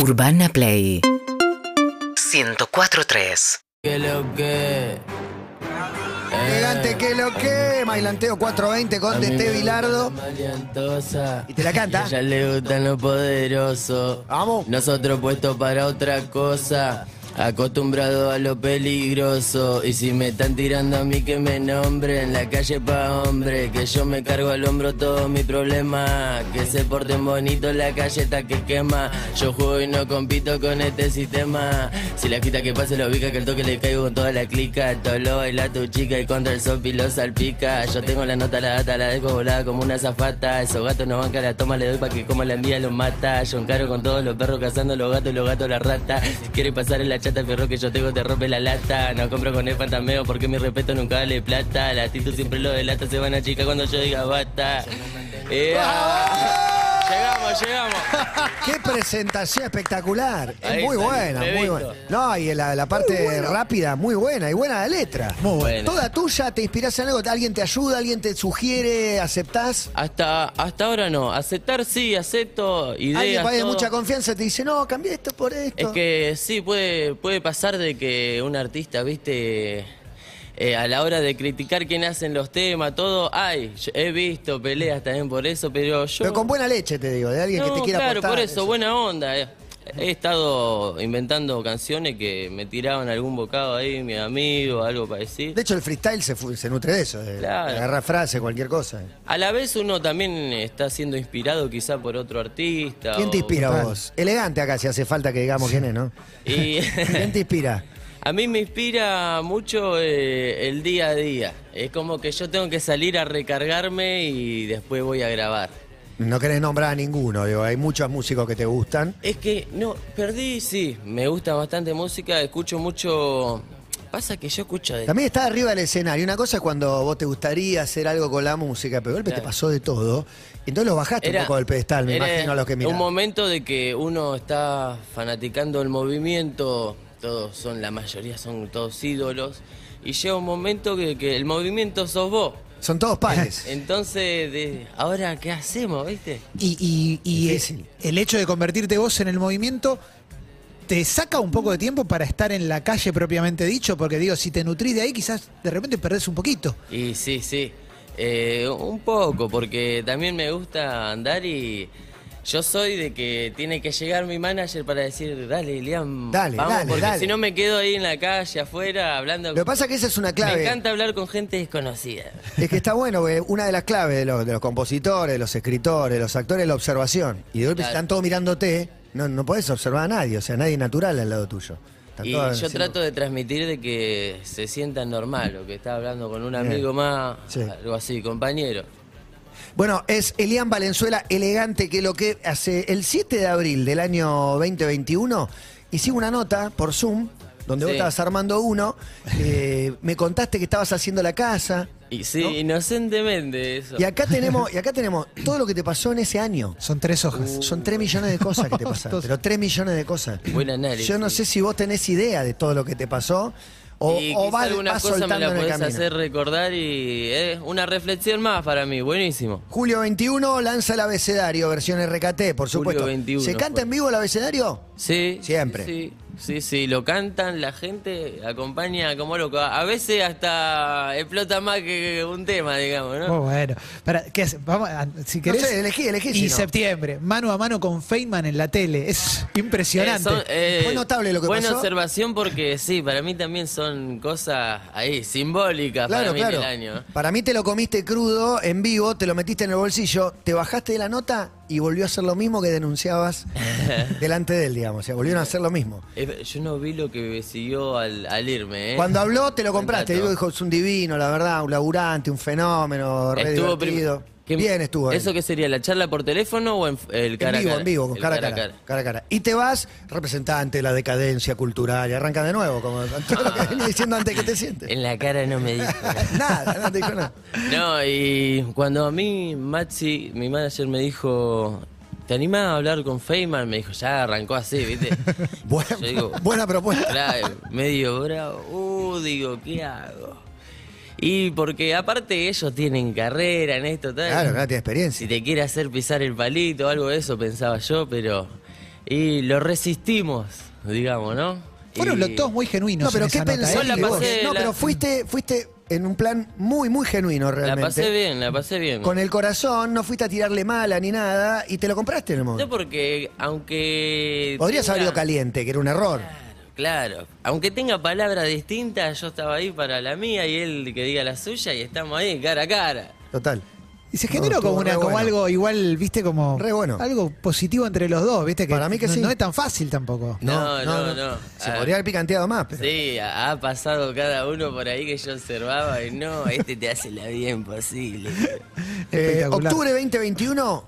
Urbana Play 104.3 Que lo que. Elegante que lo que, Mailanteo 420 con DT Bilardo. Maliantosa. Y te la canta. A ella le gustan los poderosos. Vamos. Nosotros puestos para otra cosa. Acostumbrado a lo peligroso. Y si me están tirando a mí que me nombren. La calle pa' hombre. Que yo me cargo al hombro todos mis problemas. Que se porten bonito la calle está que quema. Yo juego y no compito con este sistema. Si la quita que pase lo ubica que el toque le caigo con toda la clica. Todo lo baila tu chica y contra el sopi lo salpica. Yo tengo la nota, la data, la dejo volada como una zafata. Esos gatos no bancan la toma, le doy pa' que como la envía los mata. Yo encaro con todos los perros cazando los gatos los gatos la rata. Si quieres pasar en la chata, perro que yo tengo, te rompe la lata. No compro con el fantameo porque mi respeto nunca vale plata. La actitud siempre lo delata, se van a chica cuando yo diga bata. ¡Ea! Llegamos, llegamos. Qué presentación espectacular. Es muy está, buena, muy buena. No, y la, la parte rápida, muy buena. Y buena la letra. Muy buena. Toda tuya, te inspiras en algo, alguien te ayuda, alguien te sugiere, aceptás. Hasta, hasta ahora no. Aceptar sí, acepto. Ideas, Alguien para de todo. mucha confianza te dice, no, cambié esto por esto. Es que sí, puede, puede pasar de que un artista, viste, eh, a la hora de criticar quién hacen los temas, todo, ay, he visto peleas también por eso, pero yo... Pero con buena leche, te digo, de alguien que te quiera claro, aportar, por eso, buena onda. eh. He estado inventando canciones que me tiraban algún bocado ahí, mi amigo, algo para decir. De hecho, el freestyle se, nutre de eso, de, Claro. agarrar frase, cualquier cosa. A la vez uno también está siendo inspirado quizá por otro artista. ¿Quién te inspira vos? Elegante acá, si hace falta que digamos quién es, ¿no? Y ¿Quién te inspira? A mí me inspira mucho eh, el día a día. Es como que yo tengo que salir a recargarme y después voy a grabar. No querés nombrar a ninguno, digo, hay muchos músicos que te gustan. Es que, no, perdí, sí, me gusta bastante música, escucho mucho... Pasa que yo escucho de... También está arriba del escenario. Una cosa es cuando vos te gustaría hacer algo con la música, pero de golpe te pasó de todo. Entonces lo bajaste un poco del pedestal, me imagino a los que miran. Un momento de que uno está fanaticando el movimiento, todos son, la mayoría son todos ídolos, y llega un momento que, que el movimiento sos vos. Son todos pares. Entonces, de, ahora, ¿qué hacemos, viste? Y, y- el hecho de convertirte vos en el movimiento te saca un poco de tiempo para estar en la calle propiamente dicho, porque digo, si te nutrís de ahí, quizás de repente perdés un poquito. Y sí, sí, Eh, un poco, porque también me gusta andar y yo soy de que tiene que llegar mi manager para decir, dale, Liam, Dale, vamos, dale, porque dale. si no me quedo ahí en la calle, afuera, hablando... Lo que pasa es que esa es una Me clave. encanta hablar con gente desconocida. Es que está bueno, porque una de las claves de los, de los compositores, de los escritores, de los actores es la observación. Y de golpe Claro. están todos mirándote, no, no podés observar a nadie, o sea, nadie natural al lado tuyo. Están Y yo trato de transmitir de que se sientan normal, o que está hablando con un amigo más, Sí. algo así, compañero. Bueno, es Elian Valenzuela, elegante, que lo que hace el 7 de abril del año 2021, hicimos una nota por Zoom, donde vos estabas armando uno, eh, me contaste que estabas haciendo la casa, Y sí, ¿No? inocentemente eso. y acá tenemos, y acá tenemos todo lo que te pasó en ese año. Son tres hojas. Son 3 millones de cosas que te pasaron, pero 3 millones de cosas. Buen análisis. Yo no sé si vos tenés idea de todo lo que te pasó o, y o vas, alguna vas cosa me la podés hacer recordar y es una reflexión más para mí, buenísimo. Julio 21 lanza el abecedario, versión RKT, por Julio supuesto. 21 ¿Se canta fue. en vivo el abecedario? Sí. Siempre. Sí, sí, sí, lo cantan, la gente acompaña como loco. A veces hasta explota más que un tema, digamos, ¿no? Muy bueno. Para, ¿qué hace? Vamos, a- si querés. sé, elegí, elegí, si Y no. septiembre, mano a mano con Feynman en la tele. Es impresionante. Eh, son, eh, Fue notable lo que buena pasó. observación porque sí, para mí también son cosas ahí, simbólicas Claro, para mí claro. del año. Para mí te lo comiste crudo, en vivo, te lo metiste en el bolsillo, te bajaste de la nota y volvió a hacer lo mismo que denunciabas delante de él, digamos. O sea, volvieron a hacer lo mismo. Eh, Yo no vi lo que siguió al, al irme, ¿eh? Cuando habló, te lo compraste. Digo, dijo, es un divino, la verdad, un laburante, un fenómeno, re Estuvo prim- divertido. ¿Qué- Bien estuvo. ahí. ¿Eso qué sería? ¿La charla por teléfono o en el cara en vivo, a cara? en vivo, con El cara a cara, cara a cara. Y te vas representante de la decadencia cultural y arranca de nuevo, como todo lo que venía diciendo antes que te sientes. En la cara no me dijo. nada, no te dijo nada. No, y cuando a mí, Maxi, mi manager, me dijo, ¿te animás a hablar con Feynman? Me dijo, ya arrancó así, ¿viste? Buena, Yo digo, buena propuesta. Claro, medio bravo. Uh, digo, ¿qué hago? Y porque aparte ellos tienen carrera en esto, tal. Claro, claro, tiene experiencia. Si te quiere hacer pisar el palito o algo de eso, pensaba yo, pero Y lo resistimos, digamos, ¿no? Fueron Y- los dos muy genuinos. No, pero en ¿qué esa nota, pensaste? ¿eh? la pasé- no, la- pero fuiste, fuiste en un plan muy, muy genuino La realmente. pasé bien, la pasé bien. Con el corazón, no fuiste a tirarle mala ni nada y te lo compraste en el No momento. porque, aunque... Podrías haber tenga- caliente, que era un error. Claro. Aunque tenga palabras distintas, yo estaba ahí para la mía y él que diga la suya y estamos ahí cara a cara. Total. Y se No, generó estuvo como, una, re como bueno. algo igual, viste, como Re bueno. algo positivo entre los dos, viste, que, Para mí que no, sí. no es tan fácil tampoco. No, no, no. Se Ah. podría haber picanteado más, pero. Sí, ha ha pasado cada uno por ahí que yo observaba y no, este te hace la vida imposible. Eh, Espectacular. octubre 2021,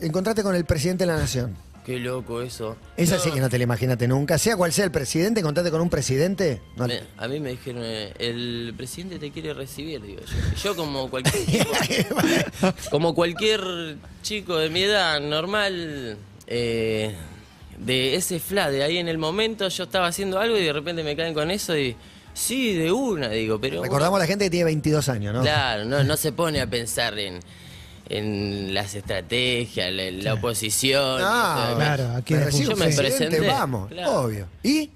encontraste con el presidente de la nación. Qué loco eso. Esa No, sí que no te la imaginaste nunca. Sea cual sea el presidente, encontrate con un presidente. No, me- a mí me dijeron, eh, el presidente te quiere recibir, digo yo. Yo como cualquier chico, como cualquier chico de mi edad normal, eh, de ese fla, de ahí en el momento yo estaba haciendo algo y de repente me caen con eso y sí, de una, digo, pero... Recordamos a la gente que tiene 22 años, ¿no? Claro, no, no se pone a pensar en, en las estrategias, la, la oposición. Ah, y todo. claro, aquí un Yo me presidente, presenté, vamos, claro. obvio. ¿Y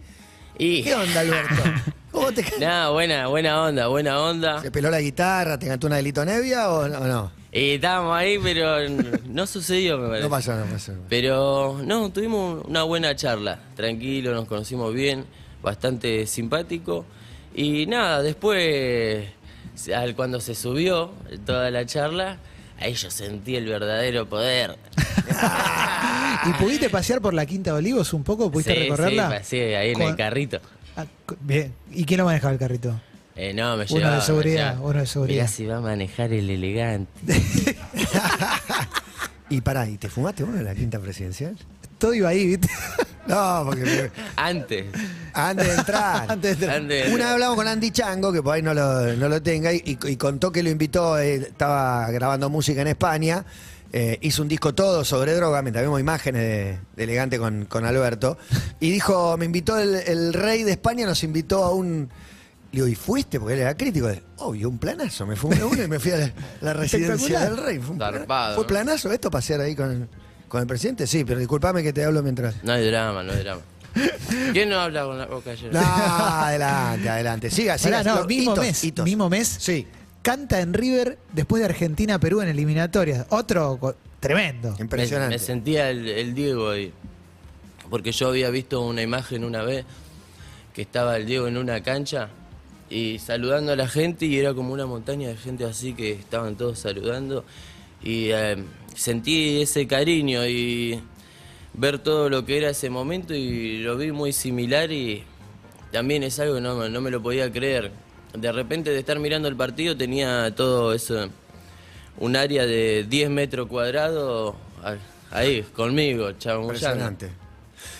Y, qué onda, Alberto? ¿Cómo te nada, buena, buena onda, buena onda. ¿Se peló la guitarra? ¿Te cantó una delito nevia o no? No, Y estábamos ahí, pero no sucedió, me parece. no pasó, no pasó. Pero no, tuvimos una buena charla, tranquilo, nos conocimos bien, bastante simpático. Y nada, después, al- cuando se subió toda la charla, ahí yo sentí el verdadero poder. ¿Y pudiste pasear por la Quinta de Olivos un poco? ¿Pudiste Sí, recorrerla? Sí, pasé ahí en Con- el carrito. Ah, bien. ¿Y quién lo manejaba el carrito? Eh, no, me Uno de llevaba, seguridad, llevaba. uno de seguridad. Mirá si va a manejar el elegante. Y pará, ¿y te fumaste uno en la quinta presidencial? Todo iba ahí, ¿viste? No, porque Antes. antes de entrar. Antes de entrar. Antes. Una vez hablamos con Andy Chango, que por ahí no lo, no lo tenga, y, y contó que lo invitó, eh, estaba grabando música en España, eh, hizo un disco todo sobre droga, mientras vemos imágenes de, de elegante con, con Alberto, y dijo, me invitó el, el rey de España, nos invitó a un... Le digo, ¿y fuiste? Porque él era crítico. Obvio, un planazo. Me fumé uno y me fui a la, la residencia Espectacular. del rey. Fue, un plana- Zarpado, ¿Fue ¿no? planazo esto, pasear ahí con, con el presidente? Sí, pero discúlpame que te hablo mientras... No hay drama, no hay drama. ¿Quién no habla con la boca ayer? No, adelante, adelante. Siga, siga. Pará, no, Los mismo hitos, mes. hitos. Mismo mes. Sí. Canta en River después de Argentina-Perú en eliminatorias. Otro co- tremendo. Me, Impresionante. me sentía el, el Diego ahí. Porque yo había visto una imagen una vez que estaba el Diego en una cancha y saludando a la gente y era como una montaña de gente así que estaban todos saludando y eh, sentí ese cariño y ver todo lo que era ese momento y lo vi muy similar y también es algo que no, me- no me lo podía creer. De repente de estar mirando el partido tenía todo eso, un área de 10 metros cuadrados ah, ahí conmigo, chamullando. Impresionante.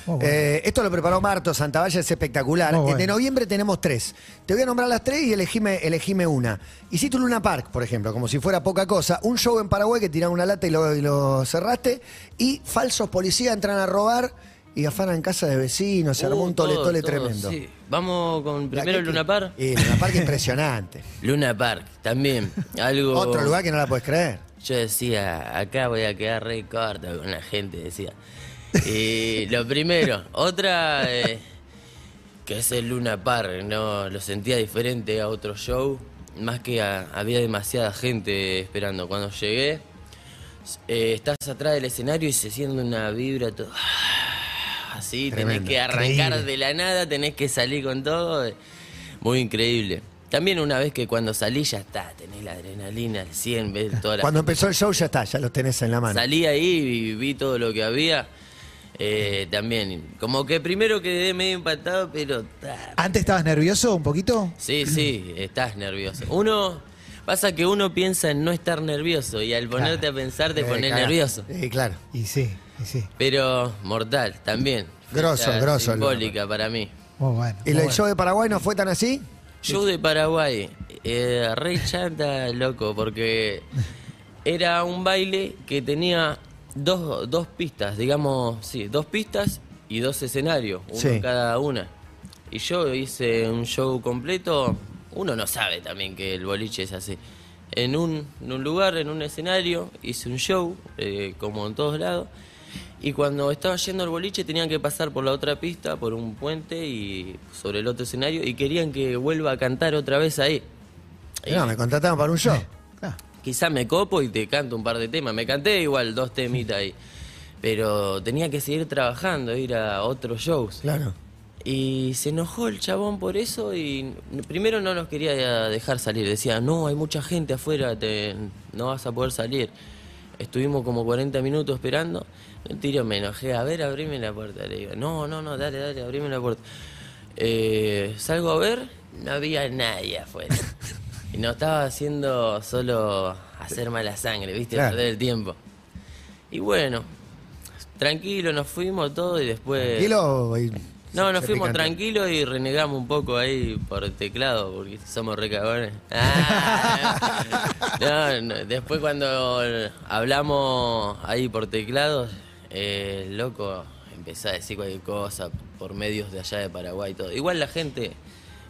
Bueno. Eh, esto lo preparó Marto Santavalla, es espectacular. Bueno. De noviembre tenemos tres. Te voy a nombrar las tres y elegime, elegime una. Hiciste un Luna Park, por ejemplo, como si fuera poca cosa. Un show en Paraguay que tiraron una lata y lo, y lo cerraste. Y falsos policías entran a robar y afanan casa de vecinos. Se armó Uh, un tole todo, tole todo, tremendo. sí. Vamos con primero que- Luna Park. Y Luna Park impresionante. Luna Park, también. Algo. Otro lugar que no la puedes creer. Yo decía, acá voy a quedar re corto con la gente, decía. Y lo primero, otra eh, que es el Luna Park, no lo sentía diferente a otro show, más que a- había demasiada gente esperando. Cuando llegué, eh, estás atrás del escenario y se siente una vibra todo. Así, Tremendo, tenés que arrancar increíble. de la nada, tenés que salir con todo. eh, Muy increíble. También una vez que cuando salí ya está, tenés la adrenalina al 100, ves toda la Cuando empezó el show ya está, ya los tenés en la mano. Salí ahí y vi todo lo que había. Eh, también, como que primero quedé medio impactado, pero... ¿Antes estabas nervioso un poquito? Sí, sí, estás nervioso. Uno, pasa que uno piensa en no estar nervioso y al ponerte a pensar te Eh, pones nervioso. Sí, claro. Y sí, y sí. Pero mortal, también. Grosso, Fecha grosso, Simbólica para mí. Muy bueno. ¿Y muy el bueno. show de Paraguay no fue tan así? Show de Paraguay, eh, re chanta, loco, porque era un baile que tenía dos, dos pistas, digamos, sí, dos pistas y dos escenarios, uno Sí. cada una. Y yo hice un show completo, uno no sabe también que el boliche es así. En un, en un lugar, en un escenario, hice un show, eh, como en todos lados. Y cuando estaba yendo al boliche tenían que pasar por la otra pista, por un puente y sobre el otro escenario y querían que vuelva a cantar otra vez ahí. Y No, me contrataron para un show. Claro. Quizá me copo y te canto un par de temas. Me canté igual dos temitas ahí. Pero tenía que seguir trabajando, ir a otros shows. Claro. Y se enojó el chabón por eso y primero no nos quería dejar salir. Decía, no, hay mucha gente afuera, te, no vas a poder salir. Estuvimos como 40 minutos esperando. El tiro me enojé, a ver, abrime la puerta. Le digo, no, no, no, dale, dale, abrime la puerta. Eh, salgo a ver, no había nadie afuera. y no estaba haciendo solo hacer mala sangre, ¿viste? Claro. Perder el tiempo. Y bueno, tranquilo, nos fuimos todo y después... Tranquilo. y- No, nos fuimos picante. tranquilos y renegamos un poco ahí por teclado porque somos recagones. Ah, no, no, Después cuando hablamos ahí por teclados, eh, el loco empezó a decir cualquier cosa por medios de allá de Paraguay y todo. Igual la gente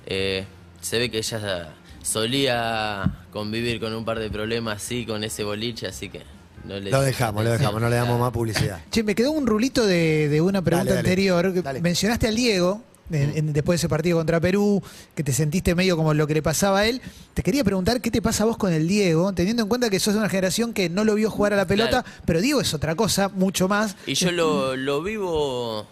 eh, se ve que ya solía convivir con un par de problemas así con ese boliche, así que no le Lo dejamos, lo dejamos, no le damos más publicidad. Che, me quedó un rulito de, de una pregunta Dale, dale. anterior. que Dale. Mencionaste al Diego. en- en- después de ese partido contra Perú, que te sentiste medio como lo que le pasaba a él. Te quería preguntar qué te pasa a vos con el Diego, teniendo en cuenta que sos de una generación que no lo vio jugar a la pelota, Claro. pero Diego es otra cosa, mucho más. Y yo lo, lo vivo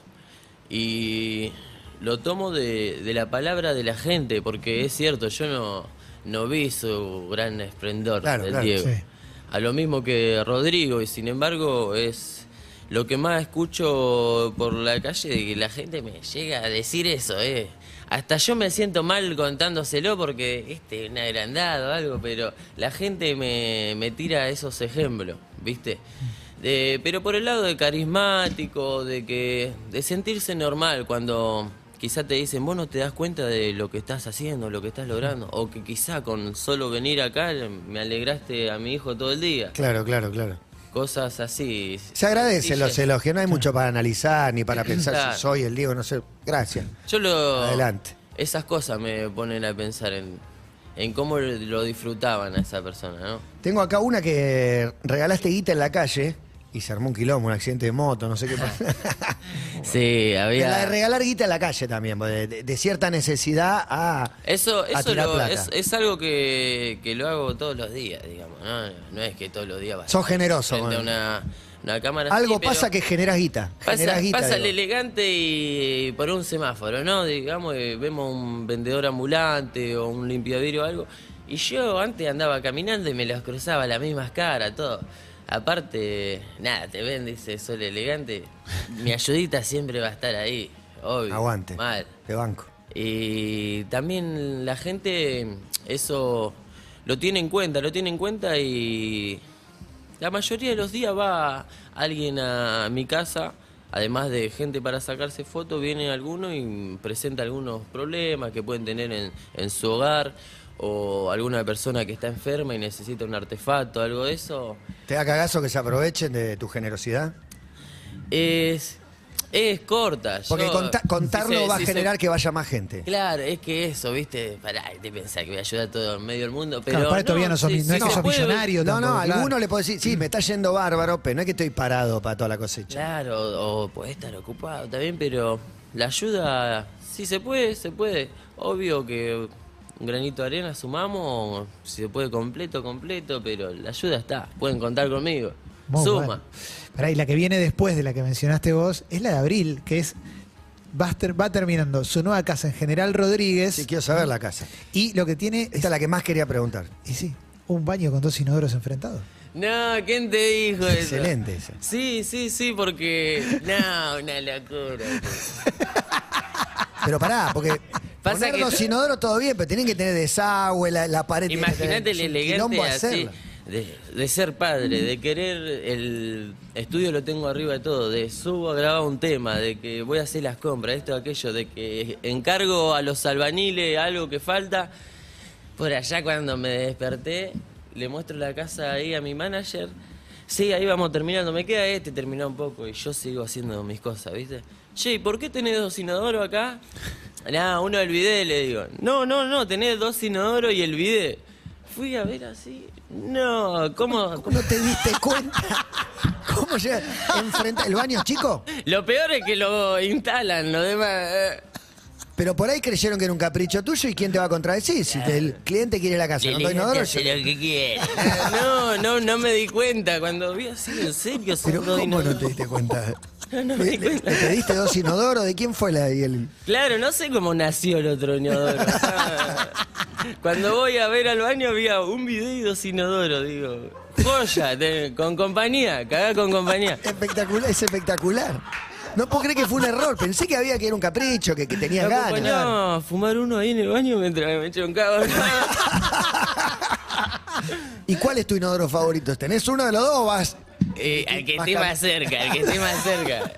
y lo tomo de, de la palabra de la gente, porque es cierto, yo no, no vi su gran esplendor Claro, del claro, Diego. sí. A lo mismo que Rodrigo, y sin embargo es lo que más escucho por la calle de que la gente me llega a decir eso, eh. Hasta yo me siento mal contándoselo porque este es un agrandado o algo, pero la gente me, me tira esos ejemplos, ¿viste? De- pero por el lado de carismático, de que de sentirse normal cuando quizá te dicen, vos no te das cuenta de lo que estás haciendo, lo que estás logrando, o que quizá con solo venir acá me alegraste a mi hijo todo el día. Claro, claro, claro. Cosas así. Se agradecen los elogios, no hay mucho para analizar ni para pensar Claro. si soy el Diego, no sé. Gracias. Yo lo. Adelante. Esas cosas me ponen a pensar en, en cómo lo disfrutaban a esa persona, ¿no? Tengo acá una que regalaste guita en la calle y se armó un quilombo, un accidente de moto, no sé qué pasó. Sí, La de había. regalar guita en la calle también, de, de- de cierta necesidad a. Eso, a eso tirar lo- plata. es, es algo que, que lo hago todos los días, digamos. No, no es que todos los días vas Sos generoso, frente a bueno. una, una cámara. Algo pasa que generas guita. Pasa, guita, pasa el elegante y por un semáforo, ¿no? Digamos, eh, vemos un vendedor ambulante o un limpiavidrio o algo. Y yo antes andaba caminando y me los cruzaba las mismas caras, todo. Aparte, nada, te ven, dice, soy el elegante. Mi ayudita siempre va a estar ahí, obvio. Aguante. Mal. De banco. Y también la gente eso lo tiene en cuenta, lo tiene en cuenta y la mayoría de los días va alguien a mi casa, además de gente para sacarse fotos, viene alguno y presenta algunos problemas que pueden tener en, en su hogar o alguna persona que está enferma y necesita un artefacto, algo de eso. ¿Te da cagazo que se aprovechen de tu generosidad? Es, es corta. Porque yo- conta- contarlo si se- va a si se- generar que vaya más gente. Claro, es que eso, ¿viste? Pará, te pensás que voy a ayudar a todo el medio del mundo, pero. Claro, para todavía no sos mi- no es que sos puede- millonario. No, no, claro. alguno le puede decir, sí, me está yendo bárbaro, pero no es que estoy parado para toda la cosecha. Claro, o, o puede estar ocupado también, pero la ayuda, sí se puede, se puede. Obvio que un granito de arena sumamos, si se puede completo, completo, pero la ayuda está, pueden contar conmigo. Muy Suma. bueno. Pará, y la que viene después de la que mencionaste vos es la de abril, que es. Va, ter- va terminando su nueva casa en General Rodríguez. Sí, quiero saber la casa. Y lo que tiene. Esta es la que más quería preguntar. Y sí, un baño con dos inodoros enfrentados. No, ¿quién te dijo eso? Excelente esa. Sí, sí, sí, porque. No, una locura. Pero pará, porque Pasa poner que- dos inodoros todo bien, pero tienen que tener desagüe, la, la pared Imagínate el elegante así, de, de ser padre, de querer el estudio lo tengo arriba de todo, de subo a grabar un tema, de que voy a hacer las compras, esto, aquello, de que encargo a los albaniles algo que falta. Por allá cuando me desperté, le muestro la casa ahí a mi manager. Sí, ahí vamos terminando. Me queda este, terminó un poco y yo sigo haciendo mis cosas, ¿viste? Che, ¿y ¿por qué tenés dos inodoros acá? Nada, uno del bidet, le digo. No, no, no, tenés dos inodoros y el bidet. Fui a ver así. No, ¿cómo? ¿Cómo no te diste cuenta? ¿Cómo llega? Enfrenta el baño chico, Lo peor es que lo instalan, lo demás. eh, pero por ahí creyeron que era un capricho tuyo y quién te va a contradecir si te- el cliente quiere la casa, no doy inodoro, hace yo- lo que quiere. No, no, no me di cuenta. Cuando vi así, en serio, son Pero dos ¿cómo no inodoros? te diste cuenta? No, no me ¿Le, le- cuenta. le pediste dos inodoros? ¿De quién fue la y el Claro, no sé cómo nació el otro inodoro. Cuando voy a ver al baño había un video y dos inodoros, digo. Joya, te- con compañía, cagá con compañía. espectacular? Es espectacular. No puedo creer que fue un error. Pensé que había que era un capricho, que, que tenías Me ganas. a fumar uno ahí en el baño mientras me choncaba. ¿Y cuál es tu inodoro favorito? ¿Tenés uno de los dos o vas? Eh, el que esté más cerca, el que esté más cerca.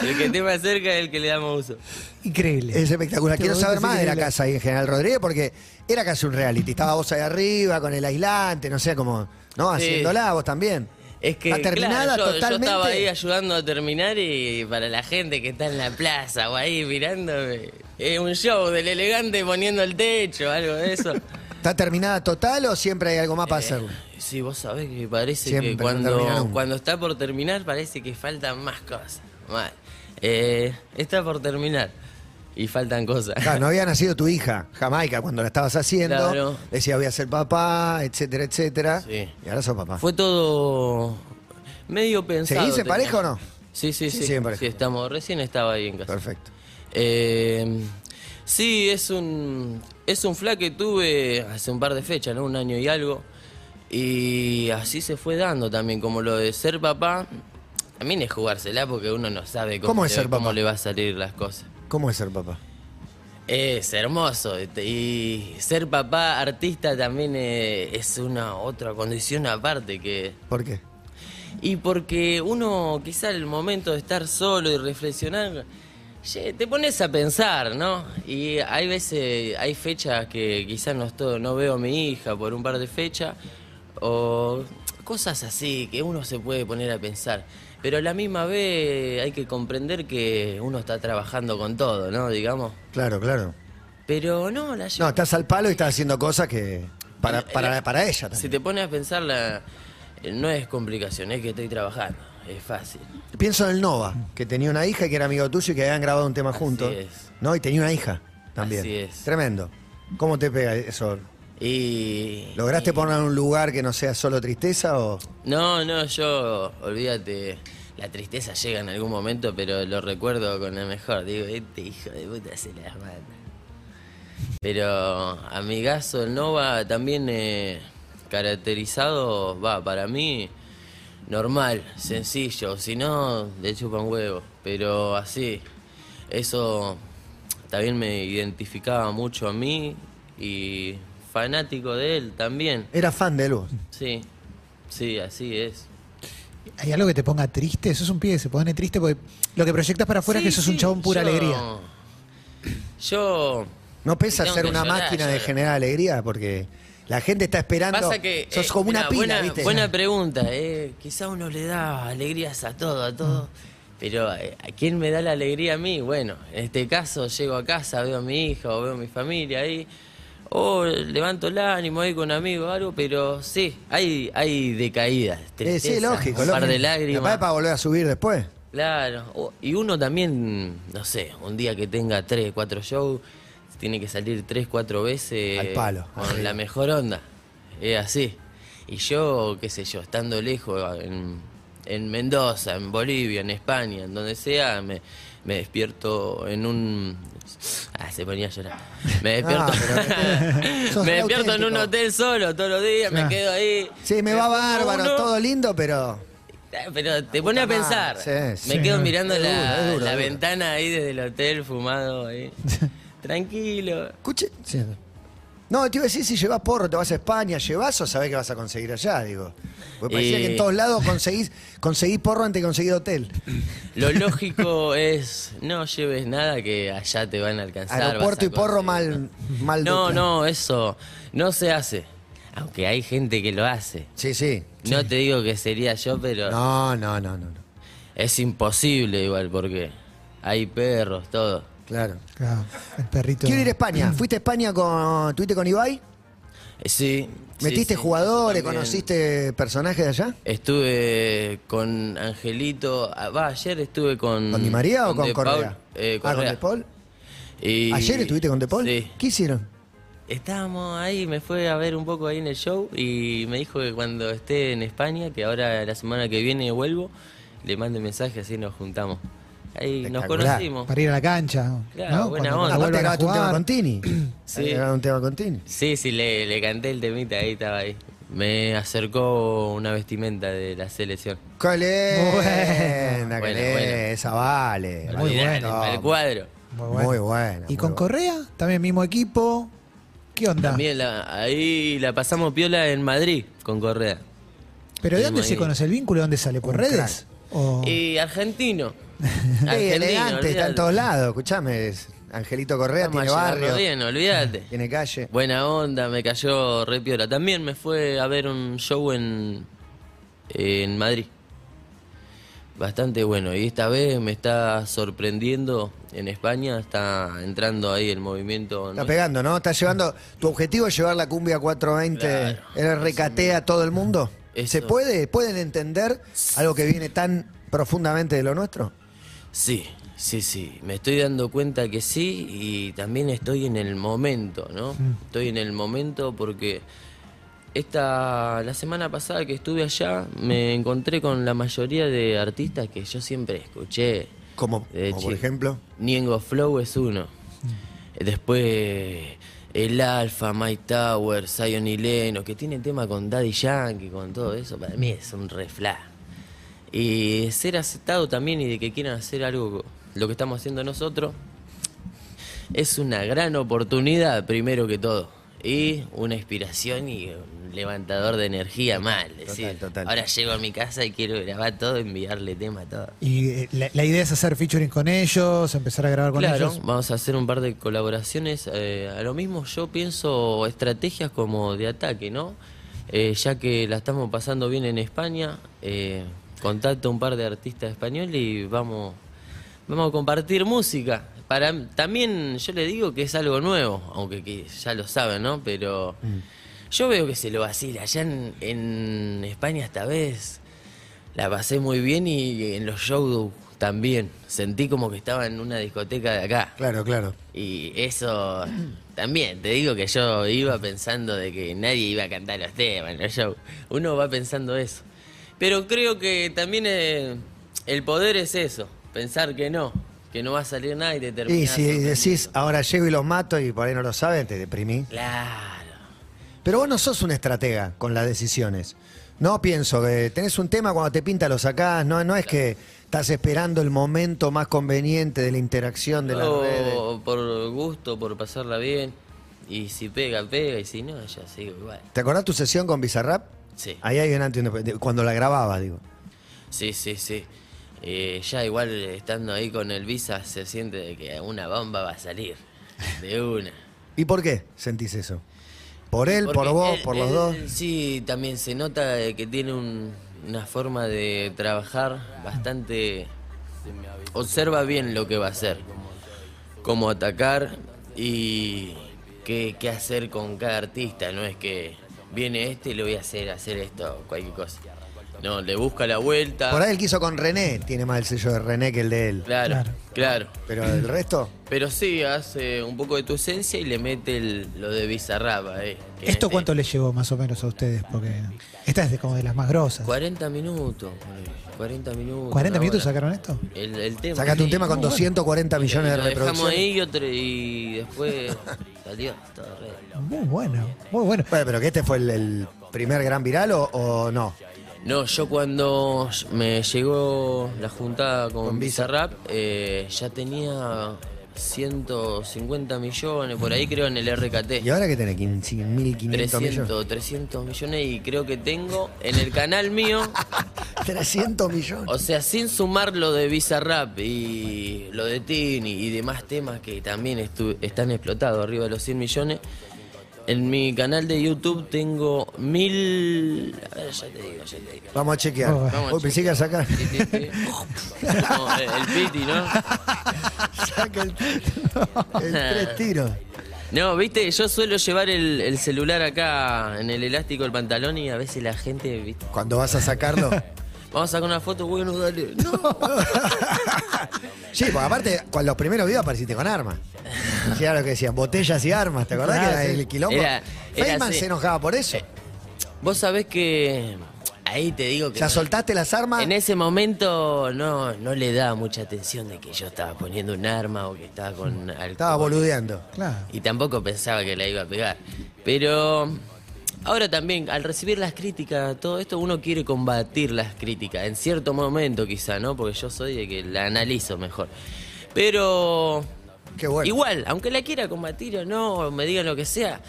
El que esté más cerca es el que le damos uso. Increíble. Es espectacular. Este Quiero saber más de la casa ahí en General Rodríguez porque era casi un reality. Estaba vos ahí arriba con el aislante, no sé cómo. ¿No? Sí. Haciéndola vos también. Es que Está terminada claro, yo, yo estaba ahí ayudando a terminar y para la gente que está en la plaza o ahí mirándome, es un show del elegante poniendo el techo, algo de eso. ¿Está terminada total o siempre hay algo más para hacer? Sí, vos sabés que parece Siempre que no termina cuando, nunca. cuando está por terminar parece que faltan más cosas. Mal. Eh, está por terminar y faltan cosas. Claro, no había nacido tu hija, Jamaica, cuando la estabas haciendo. Claro. Decía voy a ser papá, etcétera, etcétera. Sí. Y ahora sos papá. Fue todo medio pensado. ¿Seguís en tenía. pareja o no? Sí, sí, Sí, sí. sí, en pareja. Sí, estamos. Recién estaba ahí en casa. Perfecto. Eh, sí, es un es un fla que tuve hace un par de fechas, ¿no? Un año y algo. Y así se fue dando también, como lo de ser papá. También es jugársela porque uno no sabe cómo, ¿Cómo es se- ser cómo le va a salir las cosas. ¿Cómo es ser papá? Es hermoso este, y ser papá artista también eh, es una otra condición aparte que ¿Por qué? y porque uno quizá el momento de estar solo y reflexionar, ye, te pones a pensar, ¿no? Y hay veces, hay fechas que quizás no, estoy- no veo a mi hija por un par de fechas, o cosas así que uno se puede poner a pensar. Pero a la misma vez hay que comprender que uno está trabajando con todo, ¿no? Digamos. Claro, claro. Pero no, la No, estás al palo y estás haciendo cosas que. Para, para, para ella Si también. te pones a pensar, la, eh, no es complicación, es que estoy trabajando, es fácil. Pienso en el Nova, que tenía una hija que era amigo tuyo y que habían grabado un tema Así juntos. es. ¿No? Y tenía una hija también. Así es. Tremendo. ¿Cómo te pega eso? Y. ¿Lograste y- poner en un lugar que no sea solo tristeza o.? No, no, yo, olvídate, la tristeza llega en algún momento, pero lo recuerdo con la mejor. Digo, este hijo de puta se las mata. Pero amigazo, el Nova también eh, caracterizado, va, para mí, normal, sencillo. Si no, le chupan huevo. Pero así, eso también me identificaba mucho a mí y fanático de él también. Era fan de Luz. Sí, sí, así es. ¿Hay algo que te ponga triste? Eso es un pibe que se pone triste porque lo que proyectas para afuera Sí, es que sos un sí, chabón pura yo- alegría. Yo. ¿No pesa ser una llorar, máquina de generar alegría? Porque la gente está esperando. Pasa que. sos eh, como una mirá, pila, buena, ¿viste? Buena pregunta, eh. Quizá uno le da alegrías a todo, a todo. Pero eh, ¿a quién me da la alegría a mí? Bueno, en este caso llego a casa, veo a mi hija o veo a mi familia ahí. O levanto el ánimo ahí con amigos o algo, pero sí, hay, hay decaídas. Eh, tristeza, sí, lógico. Un par lógico. de lágrimas. Capaz para volver a subir después. Claro, y uno también, no sé, un día que tenga tres, cuatro shows, tiene que salir tres, cuatro veces Al palo, con la mejor onda. Es así. Y yo, qué sé yo, estando lejos en, en Mendoza, en Bolivia, en España, en donde sea, me, me despierto en un... Ah, se ponía a llorar. Me despierto, Ah, pero me despierto en un hotel solo todos los días, me Ah. quedo ahí. Sí, me va bárbaro, uno. todo lindo, pero. Pero te pone a pensar. sí, Me sí, quedo no. mirando la, duro, la duro. ventana ahí desde el hotel, fumado ahí. Tranquilo. Escuche. Sí. No, te iba a decir, si llevas porro, te vas a España, llevas o sabés que vas a conseguir allá, digo. Porque parecía Eh. que en todos lados conseguís, conseguís porro antes que conseguir hotel. Lo lógico es no lleves nada que allá te van a alcanzar. Aeropuerto y a porro conseguir. mal, mal No, dupla. no, eso no se hace. Aunque hay gente que lo hace. Sí, sí. No te digo que sería yo, pero No, no, no, no, no. es imposible igual porque hay perros, todo. Claro. Claro, el perrito. Quiero ir a España. ¿Fuiste a España con. ¿Tuviste con Ibai? Eh, Sí. sí, ¿Metiste sí, jugadores? también. ¿Conociste personajes de allá? Estuve con Angelito. ah, Va, ayer estuve con. ¿Con Di María o con De Correa? Paul, eh, Ah, ¿con Correa. De Paul? Y- ¿Ayer estuviste con De Paul? Sí. ¿Qué hicieron? Estábamos ahí, me fue a ver un poco ahí en el show y me dijo que cuando esté en España, que ahora la semana que viene vuelvo, le mande mensaje así nos juntamos. Ahí nos conocimos. Para ir a la cancha. Claro, ¿no? buena Cuando- onda. Aparte a grabaste un tema jugar. con Tini. Sí. Grabaste un tema con Tini. Sí, sí, le, le canté el temita, ahí estaba ahí. Me acercó una vestimenta de la selección. ¡Qué linda, Buena. linda! buena. Esa vale. Muy bueno. Al cuadro. Muy bueno. Muy. ¿Y muy con. Correa? También mismo equipo. ¿Qué onda? También la- ahí la pasamos piola en Madrid con Correa. ¿Pero de dónde se conoce el vínculo? ¿Dónde sale? ¿Por Un redes? O- Y argentino. Elegante, está en todos lados. Escuchame, es- Angelito Correa Estamos tiene barrio, bien, olvídate. tiene calle. Buena onda, me cayó re piola. También me fue a ver un show en, en Madrid. Bastante bueno. Y esta vez me está sorprendiendo en España. Está entrando ahí el movimiento. Está pegando, ¿no? Está llevando. ¿Tu objetivo es llevar la cumbia 420 Claro. recatea a todo el mundo? Eso. ¿Se puede? ¿Pueden entender algo que viene tan profundamente de lo nuestro? Sí, sí, sí. Me estoy dando cuenta que sí y también estoy en el momento, ¿no? Estoy en el momento porque esta la semana pasada que estuve allá me encontré con la mayoría de artistas que yo siempre escuché. Como, como por ejemplo. Niengo Flow es uno. Después el Alfa, Mike Tower, Zion y Leno, que tiene tema con Daddy Yankee, con todo eso, para mí es un refla. Y ser aceptado también y de que quieran hacer algo, lo que estamos haciendo nosotros, es una gran oportunidad, primero que todo. Y una inspiración y un levantador de energía mal. decir, total. Ahora llego a mi casa y quiero grabar todo, enviarle tema a todo. Y eh, la, la idea es hacer featuring con ellos, empezar a grabar con Claro, ellos. vamos a hacer un par de colaboraciones. eh, a lo mismo yo pienso estrategias como de ataque, ¿no? Eh, ya que la estamos pasando bien en España, eh, contacto a un par de artistas españoles y vamos, vamos a compartir música. Para, también yo le digo que es algo nuevo, aunque que ya lo saben, ¿no? Pero yo veo que se lo vacila. Allá en, en España esta vez la pasé muy bien y en los shows también. Sentí como que estaba en una discoteca de acá. Claro, claro. Y eso también, te digo que yo iba pensando de que nadie iba a cantar los temas en los shows. Uno va pensando eso. Pero creo que también eh, el poder es eso, pensar que no, que no va a salir nada y te Y terminas si decís, ahora llego y los mato y por ahí no lo saben, te deprimí. Claro. Pero vos no sos un estratega con las decisiones. No pienso que tenés un tema cuando te pinta lo sacás, no, no es que estás esperando el momento más conveniente de la interacción de las Yo, redes. por gusto, por pasarla bien. Y si pega, pega, y si no, ya sigo igual. ¿Te acordás tu sesión con Bizarrap? Sí. Ahí hay un antes y un después, de- cuando la grababa, digo. Sí, sí, sí. Eh, ya igual estando ahí con el Visa se siente de que una bomba va a salir. De una. ¿Y por qué sentís eso? ¿Por él, por vos, él- por los él dos? Sí, también se nota que tiene un- una forma de trabajar bastante... Observa bien lo que va a hacer. Cómo atacar y qué, qué hacer con cada artista. No es que viene este y le voy a hacer hacer esto, cualquier cosa. No, le busca la vuelta. Por ahí el que hizo con René tiene más el sello de René que el de él. Claro, Claro. claro. Pero el resto, Pero sí, hace un poco de tu esencia y le mete el- lo de Bizarrap ahí. que en ¿Esto este- cuánto les llevó más o menos a ustedes? Porque esta es de, como de las más grosas. 40 minutos, ponele, 40 minutos. ¿40 una minutos hora. sacaron esto? El, el tema. sacaste un sí. tema con Muy bueno. 240 Y millones de lo dejamos reproducciones. ahí y, otro, y después salió todo re. Muy bueno, muy bueno. Bueno, pero que este fue el, el primer gran viral o, o no. No, yo cuando me llegó la juntada con, Con Visa. Bizarrap, eh, ya tenía 150 millones, por ahí creo en el RKT. ¿Y ahora que tenés? 15, 1500 millones. 300, 300 millones y creo que tengo en el canal mío, 300 millones. o sea, sin sumar lo de Bizarrap y lo de Tini y demás temas que también están explotados arriba de los 100 millones, en mi canal de YouTube tengo mil... A ver, ya te digo, ya te digo. Vamos a chequear. Oh, Vamos a Uy, pensé que iba a sacar. Sí, sí, sí. No, el Piti, ¿no? Saca el, el tres tiros. No, viste, yo suelo llevar el, el celular acá en el elástico del pantalón y a veces la gente, viste, Cuando vas a sacarlo. Vamos a sacar una foto, bueno, dale. No. Sí, porque aparte, con los primeros videos apareciste con armas. Sí, era lo que decían, botellas y armas, ¿te acordás Ah, que era sí. el quilombo? Era- Feynman se enojaba por eso. Vos sabés que ahí te digo O que sea, no- soltaste las armas. en ese momento no, no le daba mucha atención de que yo estaba poniendo un arma o que estaba con alcohol. Estaba boludeando. Claro. Y tampoco pensaba que la iba a pegar. Pero ahora también, al recibir las críticas, todo esto, uno quiere combatir las críticas. En cierto momento quizá, ¿no? Porque yo soy de que la analizo mejor. Pero Qué bueno. igual, aunque la quiera combatir o no, o me digan lo que sea,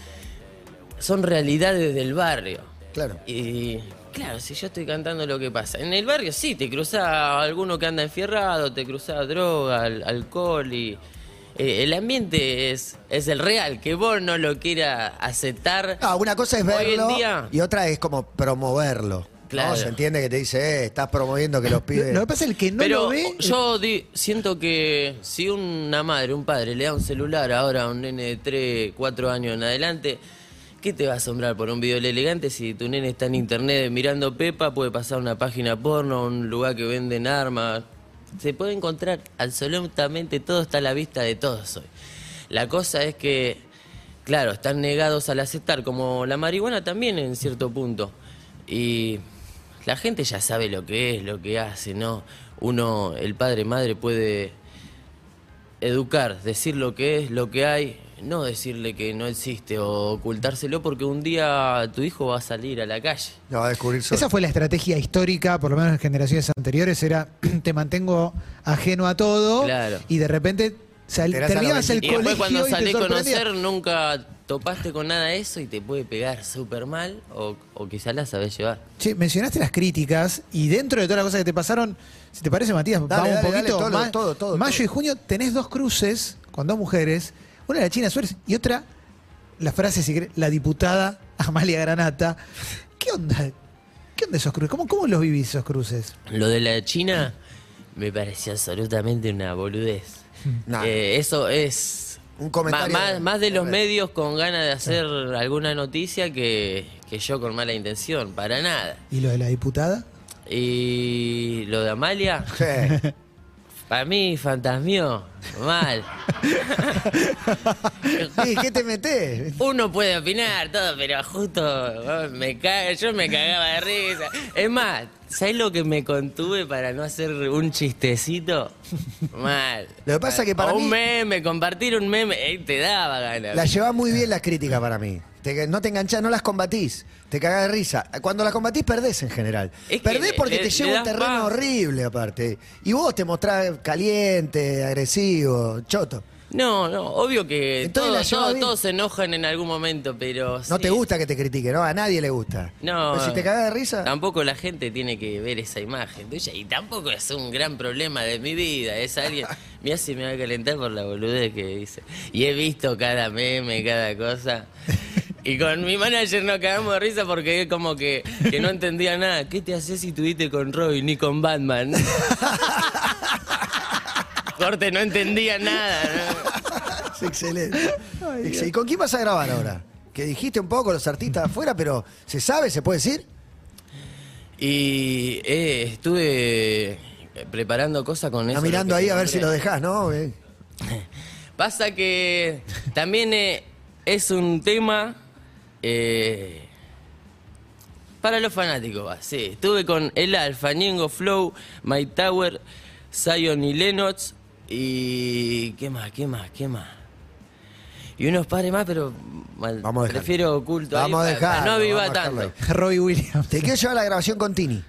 son realidades del barrio. Claro. Y claro, si yo estoy cantando lo que pasa. En el barrio sí, te cruza alguno que anda enfierrado, te cruza droga, al- alcohol y. eh, el ambiente es, es el real, que vos no lo quieras aceptar. Ah, una cosa es Hoy en verlo día- y otra es como promoverlo. Claro. ¿no? Se entiende que te dice, eh, estás promoviendo que los Lo, pibes. lo que pasa es el que no Pero lo ve. yo di- siento que si una madre, un padre le da un celular ahora a un nene de 3, 4 años en adelante, ¿qué te va a asombrar por un video elegante si tu nene está en internet mirando Pepa, puede pasar a una página porno, un lugar que venden armas? Se puede encontrar absolutamente todo, está a la vista de todos hoy. La cosa es que, claro, están negados al aceptar, como la marihuana también en cierto punto. Y la gente ya sabe lo que es, lo que hace, ¿no? Uno, el padre, madre puede educar, decir lo que es, lo que hay, no decirle que no existe o ocultárselo porque un día tu hijo va a salir a la calle. Lo va a descubrir solo. Esa fue la estrategia histórica, por lo menos en generaciones anteriores, era te mantengo ajeno a todo Claro. y de repente sal- terminabas el Y colegio después cuando y te salís a conocer nunca topaste con nada de eso y te puede pegar súper mal o, o quizás la sabés llevar. Che, mencionaste las críticas y dentro de todas las cosas que te pasaron, si te parece, Matías, Dale, vamos un poquito. dale, todo, ma- todo, todo, mayo todo. y junio tenés dos cruces con dos mujeres, una la China Suárez y otra, la frase, si querés, la diputada Amalia Granata. ¿Qué onda? ¿Qué onda esos cruces? ¿Cómo, cómo los vivís esos cruces? Lo de la China me pareció absolutamente una boludez. Nah. Eh, eso es Un comentario más, más de los medios con ganas de hacer alguna noticia que, que yo con mala intención, para nada. ¿Y lo de la diputada? Y lo de Amalia, Sí. para mí fantasmió, mal. Sí, ¿Qué te metés? Uno puede opinar todo, pero justo oh, me ca- yo me cagaba de risa. Es más, ¿sabes lo que me contuve para no hacer un chistecito? Mal. Lo que pasa que para O un meme, compartir un meme, eh, te daba ganas. La llevas muy bien las críticas para mí. Te- no te enganchás, no las combatís. Te cagás de risa. Cuando las combatís, perdés en general. Es perdés porque le- te lleva le un terreno paz. horrible, aparte. Y vos te mostrás caliente, agresivo, choto. No, no, obvio que Entonces llevas bien. todos se enojan en algún momento, pero... No sí. te gusta que te critiquen, ¿no? A nadie le gusta. No, Pero si te cagás de risa. Tampoco la gente tiene que ver esa imagen tuya. Y tampoco es un gran problema de mi vida. Es alguien. Mira si me va a calentar por la boludez que dice. Y he visto cada meme, cada cosa. Y con mi manager nos cagamos de risa porque él como que, que no entendía nada. ¿Qué te haces si estuviste con Robin ni con Batman? Corte, no entendía nada. ¿no? Es excelente. Ex- ¿Y con quién vas a grabar ahora? Que dijiste un poco los artistas afuera, pero ¿se sabe? ¿Se puede decir? Y eh, estuve preparando cosas con eso. Mirando ahí a ver si lo dejás, ¿no? Eh, Pasa que también eh, es un tema eh, para los fanáticos. va, Sí, estuve con El Alfa, Ñengo Flow, My Tower, Zion y Lennox y qué más, qué más, qué más. Y unos padres más, pero mal- Vamos a dejarlo. prefiero oculto. ahí Vamos a dejarlo, no viva vamos a dejarlo tanto. Robbie Williams. Te quiero llevar la grabación con Tini.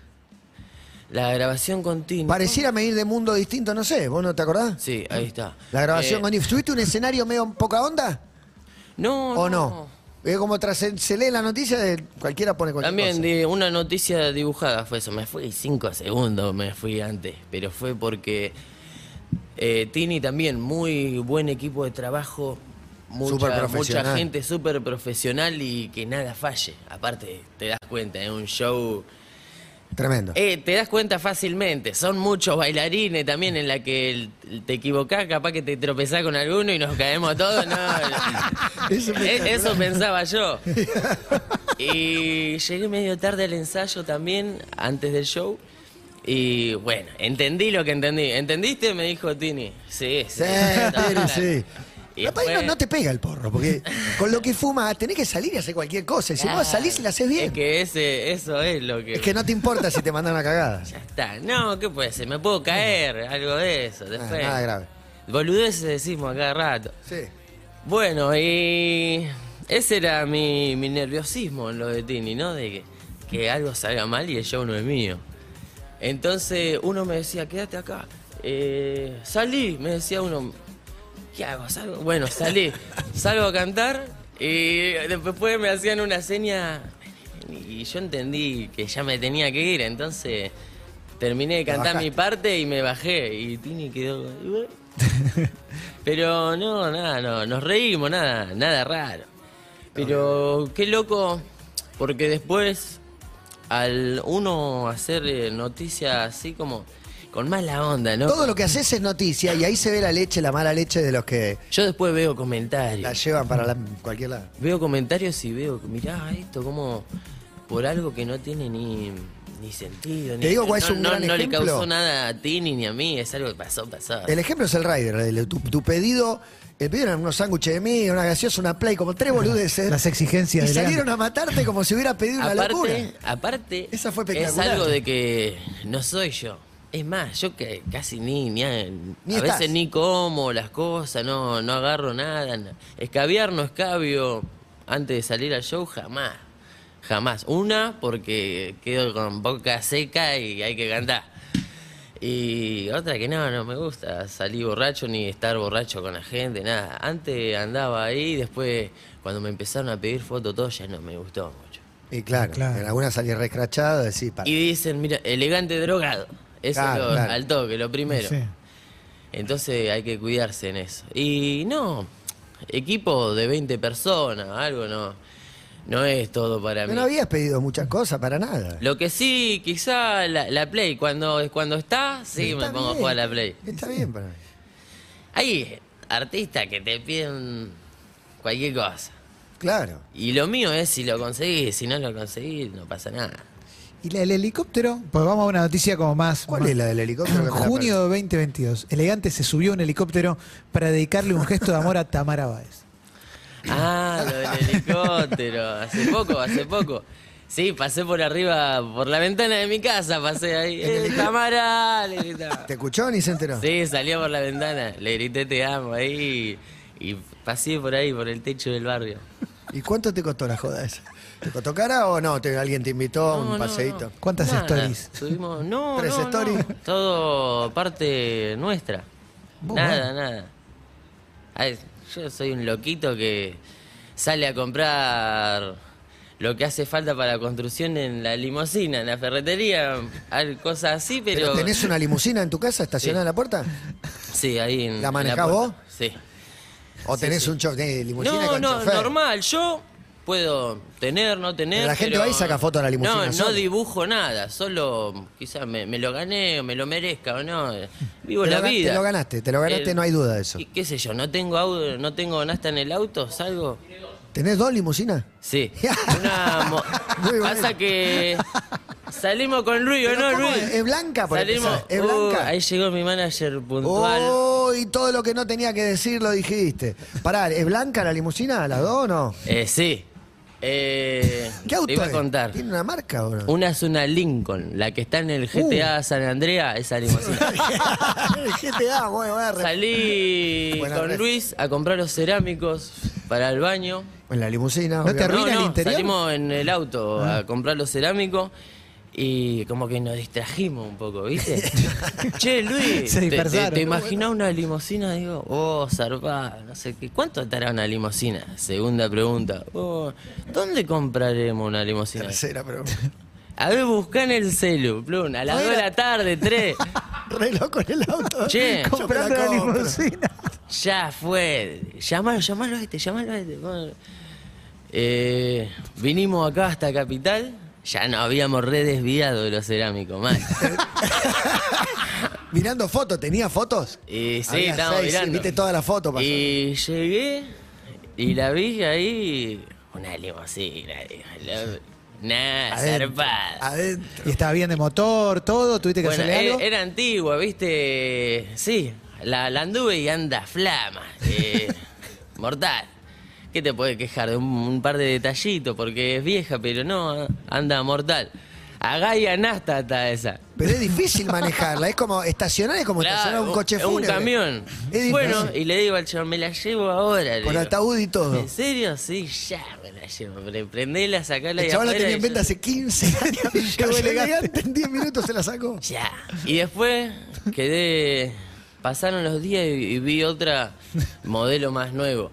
La grabación continua. Pareciera medir de mundo distinto, no sé, ¿vos no te acordás? Sí, ahí está. La grabación Eh, con Tini. ¿Tuviste un escenario medio poca onda? No, ¿O no? Es como tras se lee la noticia, de cualquiera pone cualquier También cosa. de una noticia dibujada fue eso. Me fui cinco segundos, me fui antes. Pero fue porque eh, Tini también, muy buen equipo de trabajo. Mucha, gente súper profesional y que nada falle. Aparte, te das cuenta, es un show Tremendo. Eh, te das cuenta fácilmente, son muchos bailarines también en la que te equivocás, capaz que te tropezás con alguno y nos caemos todos, no. Eso Eh, Eso pensaba yo. Y llegué medio tarde al ensayo también, antes del show. Y bueno, entendí lo que entendí. ¿Entendiste? Me dijo Tini. Sí, sí. Sí, Tini, sí. Y Capaz no, te pega el porro, porque con lo que fumas tenés que salir y hacer cualquier cosa. Y si no salís y la haces bien. Es que ese, eso es lo que... Es que no te importa si te mandan una cagada. Ya está. No, ¿qué puede ser? Me puedo caer, algo de eso. Ah, Después. nada grave. Boludeces decimos a cada rato. Sí. Bueno, y ese era mi, mi nerviosismo en lo de Tini, ¿no? De que, que algo salga mal y el show no es mío. Entonces uno me decía, quédate acá. Eh, salí, me decía uno, ¿qué hago? ¿Salgo? Bueno, salí, salgo a cantar y después me hacían una seña y yo entendí que ya me tenía que ir, entonces terminé de cantar mi parte y me bajé y Tini quedó... Pero no, nada, no, nos reímos, nada, nada raro. Pero qué loco, porque después, al uno hacer eh, noticias así como con mala onda, ¿no? Todo lo que haces es noticia y ahí se ve la leche, la mala leche de los que Yo después veo la comentarios. llevan para la- cualquier lado. Veo comentarios y veo, mirá esto como por algo que no tiene ni, ni sentido. Te ni- digo cuál es no, un no- gran no le ejemplo. causó nada a ti ni, ni a mí, es algo que pasó, pasó. El ejemplo es el rider. el- tu, tu pedido, el pedido eran unos sándwiches de mí, una gaseosa, una play, como tres boludeces. Las exigencias Y de salieron a matarte como si hubiera pedido una locura. aparte, Esa fue es algo de que no soy yo. Es más, yo que casi ni, ni a, Ni a estás. veces ni como las cosas, no, no agarro nada. no. Escabiar no escabio antes de salir al show, jamás. Jamás. Una, porque quedo con boca seca y hay que cantar. Y otra que no, no me gusta salir borracho ni estar borracho con la gente, nada. Antes andaba ahí, después cuando me empezaron a pedir fotos, todo ya no me gustó mucho. Y claro, Claro. en algunas salí rescrachado, decís, para. Y dicen, mira, elegante drogado. Eso Claro, es lo, claro. al toque, lo primero. Sí. Entonces hay que cuidarse en eso. Y no, equipo de 20 personas, algo no, no es todo para mí. No habías pedido muchas cosas para nada. Lo que sí, quizá la, la Play, cuando, cuando está, sí Está me pongo a jugar a la Play. Está bien para mí. Hay artistas que te piden cualquier cosa. Claro. Y lo mío es si lo conseguís, si no lo conseguís, no pasa nada. ¿Y la del helicóptero? Pues vamos a una noticia como más. ¿Cuál más- es la del helicóptero? Junio de 2022. Elegante se subió a un helicóptero para dedicarle un gesto de amor a Tamara Báez. Ah, lo del helicóptero. Hace poco, hace poco. Sí, pasé por arriba, por la ventana de mi casa, pasé ahí. ¡Eh, Tamara! Le gritaba. ¿Te escuchó ni se enteró? Sí, salía por la ventana, le grité te amo ahí y pasé por ahí, por el techo del barrio. ¿Y cuánto te costó la joda esa? ¿Te costó cara o no? ¿Te- ¿Alguien te invitó a No, un no, paseíto? no. ¿Cuántas Nada, stories? Subimos, no, ¿Tres no, no. stories? Todo parte nuestra. Vos, nada, nada. Ay, yo soy un loquito que sale a comprar lo que hace falta para la construcción en la limusina, en la ferretería, cosas así, pero... ¿Pero tenés una limusina en tu casa estacionada Sí. en la puerta? Sí, ahí en ¿La en manejás puerta. vos? Sí. ¿O tenés sí. un chofer de limusina No, con no, chofer? normal. Yo puedo tener, no tener. Pero la gente pero va y saca foto a la limusina No, no sola. dibujo nada. Solo quizás me, me lo gané o me lo merezca o no. Vivo Te la lo vida. te lo ganaste, te lo ganaste, Eh, no hay duda de eso. y ¿Qué sé yo? ¿No tengo auto, no tengo nasta en el auto? ¿Salgo? ¿Tenés dos limusinas? Sí. Una mo-. Pasa que salimos con Luis, ¿o no, ¿cómo Luis? es? ¿Es blanca, por Salimos. ¿Es Uh, blanca? ahí llegó mi manager puntual. Oh, y todo lo que no tenía que decir lo dijiste. Pará, ¿es blanca la limusina? ¿Las dos o no? Eh, sí. Eh, ¿Qué auto te iba a es? contar. ¿Tiene una marca o no? Una es una Lincoln, la que está en el GTA Uh. San Andrea, esa limusina. El GTA, bueno, bueno, re- Salí Buena con. Luis a comprar los cerámicos para el baño. En la limusina. ¿No te obviamente. arruina el interior? salimos en el auto Ah. a comprar los cerámicos y como que nos distrajimos un poco, ¿viste? che, Luis, Se ¿te, te, imaginás una limusina? Digo, oh, zarpada, no sé qué. ¿Cuánto estará una limusina? Segunda pregunta. Oh, ¿Dónde compraremos una limusina? Tercera, pero. A ver, buscá en el celu, plum, a las 2 de la tarde, 3. Re loco en el auto. Che. Comprando la compro. limusina. Ya fue. Llamalo, llamalo a este, llamalo a este. Eh, vinimos acá hasta Capital Ya nos habíamos re desviado de los cerámicos, mal. Mirando fotos, ¿tenía fotos? Y sí, Había estábamos seis, mirando. viste todas las fotos. pasó. Y llegué y la vi ahí, una limusina, digo, lo- nada, Adentro, zarpada. Adentro. ¿Y estaba bien de motor, todo? ¿Tuviste que Bueno, hacerle era, algo? era antigua, viste, sí, la, la anduve y anda flama, eh, mortal. ¿Qué te puede quejar de un, un par de detallitos? Porque es vieja, pero no, anda mortal. A Gaia Nasta está esa. Pero es difícil manejarla. Es como estacionar, es como estacionar un coche un fúnebre. camión. Es difícil. Bueno, y le digo al chaval, me la llevo ahora. Con ataúd y todo. ¿En serio? Sí, ya me la llevo. Pre- Prendela, sacala El chaval la tenía en yo- venta hace 15 años. Cayó elegante, en 10 minutos se la sacó. Ya. Y después quedé. Pasaron los días y, y vi otra modelo más nuevo.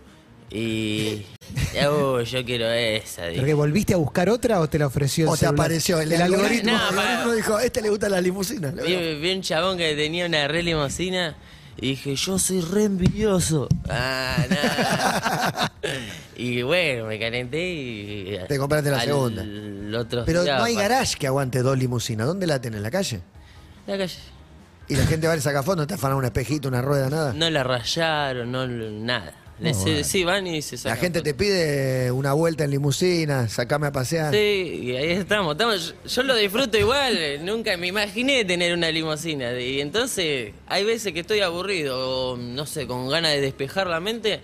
Y. ya, "Uy, yo quiero esa. ¿Pero dije. que volviste a buscar otra o te la ofreció el O te celular? apareció el, El algoritmo. algoritmo. No, el para- algoritmo dijo, a este le gusta la limusina. Vi, vi un chabón que tenía una re limusina y dije, yo soy re envidioso. Ah, nada. y bueno, me calenté y. Te compraste la al segunda. otro Pero día no hay pa- garage que aguante dos limusinas. ¿Dónde la tenés? ¿En la calle? La calle. Y la gente va a ir saca fondo, te afanan un espejito, una rueda, nada. No la rayaron, no nada. Se- Sí, van y se La sacan. gente te pide una vuelta en limusina, sacame a pasear. Sí, y ahí estamos. estamos- yo, yo lo disfruto igual. Nunca me imaginé tener una limusina. Y entonces, hay veces que estoy aburrido, o, no sé, con ganas de despejar la mente.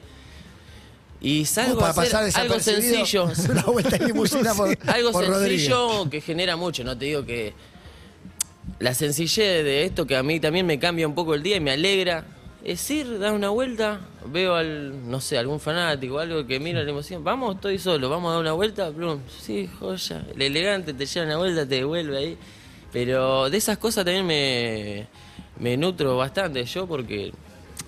Y salgo Como a hacer algo sencillo. Una vuelta en limusina por, algo por Rodríguez. sencillo que genera mucho. No te digo que la sencillez de esto que a mí también me cambia un poco el día y me alegra. Es ir, dar una vuelta, veo al, no sé, algún fanático, algo que mira la emoción. Vamos, estoy solo, vamos a dar una vuelta. Plum. Sí, joya. El elegante te lleva una vuelta, te devuelve ahí. Pero de esas cosas también me, me nutro bastante yo porque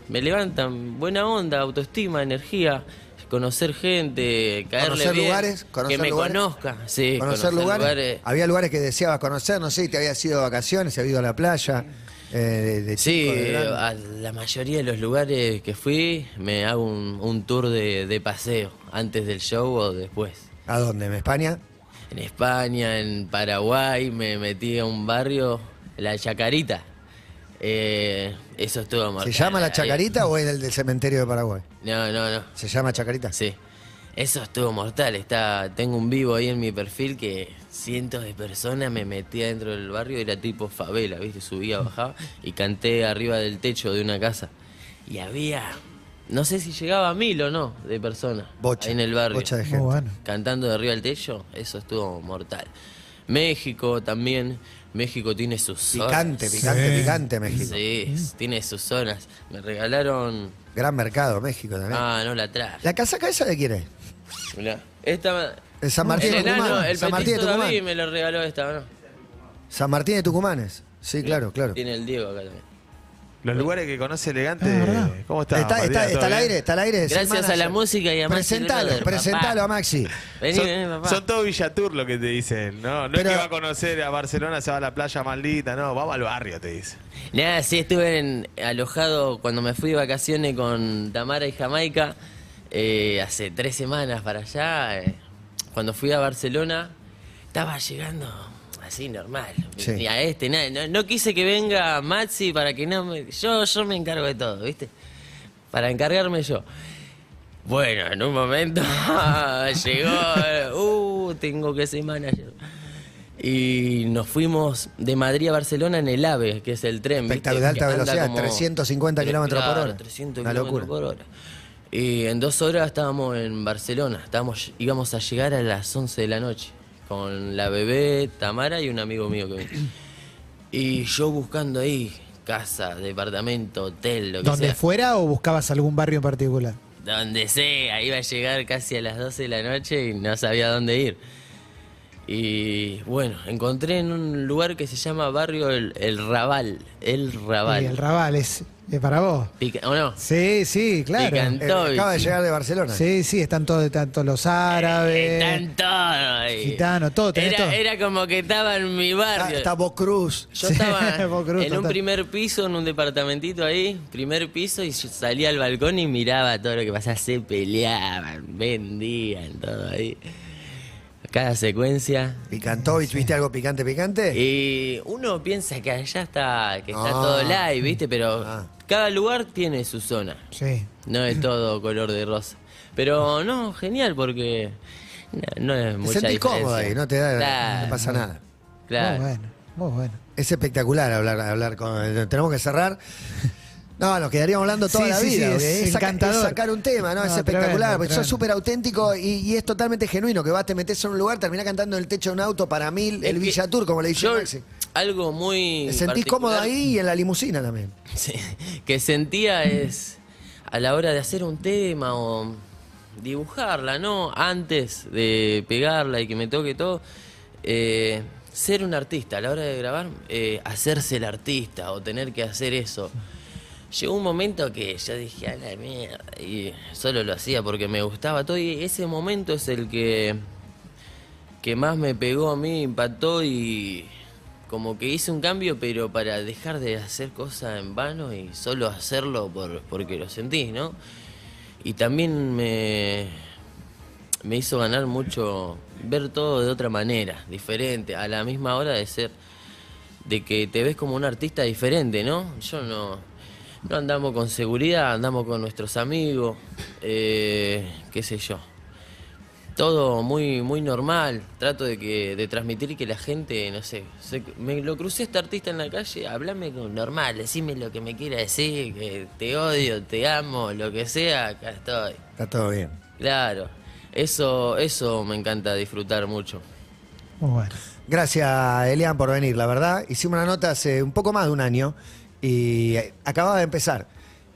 me levantan buena onda, autoestima, energía, conocer gente, caerle Conocer bien, lugares, conocer que me lugares. conozca, sí, conocer, lugares. Había lugares que deseabas conocer, no sé, si te habías ido de vacaciones, se había ido a la playa. Eh, de, de Sí, chico, a la mayoría de los lugares que fui me hago un, un tour de, de paseo antes del show o después. ¿A dónde? ¿En España? En España, en Paraguay, me metí a un barrio, La Chacarita. Eh, eso estuvo mortal. ¿Se llama La Ahí- Chacarita o es el del cementerio de Paraguay? No, no, no. ¿Se llama Chacarita? Sí. Eso estuvo mortal. Está, tengo un vivo ahí en mi perfil que cientos de personas me metí dentro del barrio, era tipo favela, ¿viste? Subía, bajaba y canté arriba del techo de una casa. Y había, no sé si llegaba a mil o no, de personas Bocha, ahí en el barrio. bocha de gente. Bueno. Cantando de arriba del techo, eso estuvo mortal. México también. México tiene sus zonas. Picante, picante, Sí. picante México. Sí, tiene sus zonas. Me regalaron. Gran mercado México también. Ah, no la traje. ¿La casaca esa de quién es? Mirá, esta. El San Martín el de Tucumán. enano, el San Martín de Tucumán. David me lo regaló esta, ¿no? San Martín de Tucumanes. Sí, claro, claro. Tiene el Diego acá también. Los lugares que conoce elegante. Ah. ¿Cómo está? Está, está, Matías? está ¿Todo al bien? aire, está al aire. es el Gracias a manager. la música y a Maxi Presentalo, presentalo papá. a Maxi. Vení, Son, vení, papá. son todo Villatur lo que te dicen, ¿no? No Pero- es que va a conocer a Barcelona, se va a la playa maldita, no, vamos al barrio, te dice. Nada, sí, estuve en- alojado cuando me fui de vacaciones con Tamara y Jamaica eh, hace tres semanas para allá. eh, cuando fui a Barcelona, estaba llegando así normal. Sí. A este, nada. No, no quise que venga Maxi para que no me. Yo, yo me encargo de todo, ¿viste? Para encargarme yo. Bueno, en un momento llegó, uh, tengo que ser manager. Y nos fuimos de Madrid a Barcelona en el AVE, que es el tren. Espectacular de alta velocidad, como- 350 kilómetros por hora. 300 Una kilómetros locura. por hora. Y en dos horas estábamos en Barcelona. Estábamos, íbamos a llegar a las 11 de la noche con la bebé, Tamara y un amigo mío que vino. Y yo buscando ahí casa, departamento, hotel, lo que ¿Donde sea. fuera o buscabas algún barrio en particular? Donde sea, iba a llegar casi a las 12 de la noche y no sabía dónde ir. Y bueno, encontré en un lugar que se llama Barrio El, El Raval. El Raval. Y el Raval es, es para vos. Pica- ¿O no? Sí, sí, claro. Pican- Eh, acaba de llegar de Barcelona. Sí, sí, están todos, tanto los árabes. Están todos ahí. Gitano, todo, tenés era, todo. era como que estaba en mi Está, barrio. está Bob Cruz. Yo Sí, estaba cruz, en un total. primer piso, en un departamentito ahí, primer piso, y yo salía al balcón y miraba todo lo que pasaba. Se peleaban, vendían, todo ahí. cada secuencia. Picantovich, ¿viste algo picante, picante? Y uno piensa que allá está, que está Ah. todo live, ¿viste? Pero Ah. Cada lugar tiene su zona. Sí. No es todo color de rosa. Pero no, genial porque no, no es Te mucha sentís diferencia. cómodo ahí, no te da, no Claro, te pasa nada. claro. Muy bueno, muy bueno. Es espectacular hablar, hablar con. Tenemos que cerrar. No, nos quedaríamos hablando toda Sí, la sí, vida. sí, porque es saca- encantador. sacar un tema, ¿no? No, es espectacular. tremendo, porque sos tremendo. súper auténtico y, y es totalmente genuino. Que vas, te metes en un lugar, terminás cantando en el techo de un auto para mil, Es el que Villa Tour, como le dice yo Maxi. Algo muy Te sentís cómodo ahí y en la limusina también. sí, que sentía es a la hora de hacer un tema o dibujarla, ¿no? Antes de pegarla y que me toque todo, eh, ser un artista, a la hora de grabar, eh, hacerse el artista o tener que hacer eso. Llegó un momento que yo dije, a la mierda, y solo lo hacía porque me gustaba todo, y ese momento es el que, que más me pegó a mí, impactó y como que hice un cambio, pero para dejar de hacer cosas en vano y solo hacerlo por, porque lo sentís, ¿no? Y también me, me hizo ganar mucho ver todo de otra manera, diferente, a la misma hora de ser, de que te ves como un artista diferente, ¿no? Yo no, no andamos con seguridad, andamos con nuestros amigos, eh, qué sé yo. Todo muy muy normal, trato de que de transmitir que la gente, no sé, se- me lo crucé a este artista en la calle, hablame con normal, decime lo que me quiera decir, que te odio, te amo, lo que sea, acá estoy. Está todo bien. Claro, eso, eso me encanta disfrutar mucho. Muy bueno. Gracias, Elian, por venir. La verdad, hicimos una nota hace un poco más de un año y acababa de empezar.